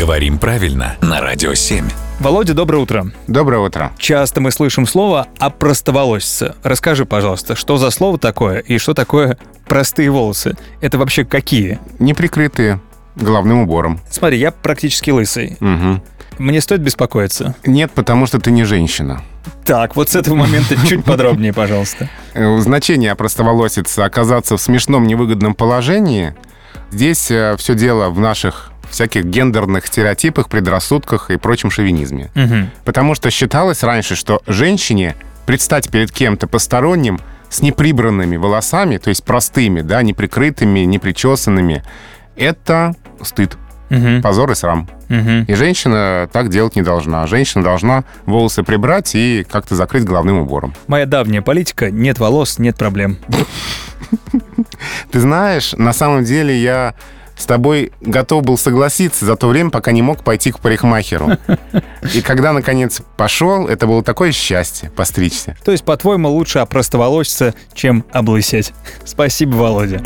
Говорим правильно на Радио 7. Володя, доброе утро. Доброе утро. Часто мы слышим слово «опростоволосица». Расскажи, пожалуйста, что за слово такое и что такое простые волосы? Это вообще какие? Неприкрытые головным убором. Смотри, я практически лысый. Мгм. Мне стоит беспокоиться? Нет, потому что ты не женщина. Так, вот с этого момента чуть подробнее, пожалуйста. Э, Значение простоволосица оказаться в смешном невыгодном положении. Здесь все дело в наших всяких гендерных стереотипах, предрассудках и прочем шовинизме. Мгм. Потому что считалось раньше, что женщине предстать перед кем-то посторонним с неприбранными волосами, то есть простыми, да, неприкрытыми, непричесанными, это стыд, Мгм. позор и срам. Мгм. И женщина так делать не должна. Женщина должна волосы прибрать и как-то закрыть головным убором. Моя давняя политика — нет волос, нет проблем. Ты знаешь, на самом деле я с тобой готов был согласиться за то время, пока не мог пойти к парикмахеру. И когда, наконец, пошел, это было такое счастье постричься. То есть, по-твоему, лучше опростоволоситься, чем облысеть. Спасибо, Володя.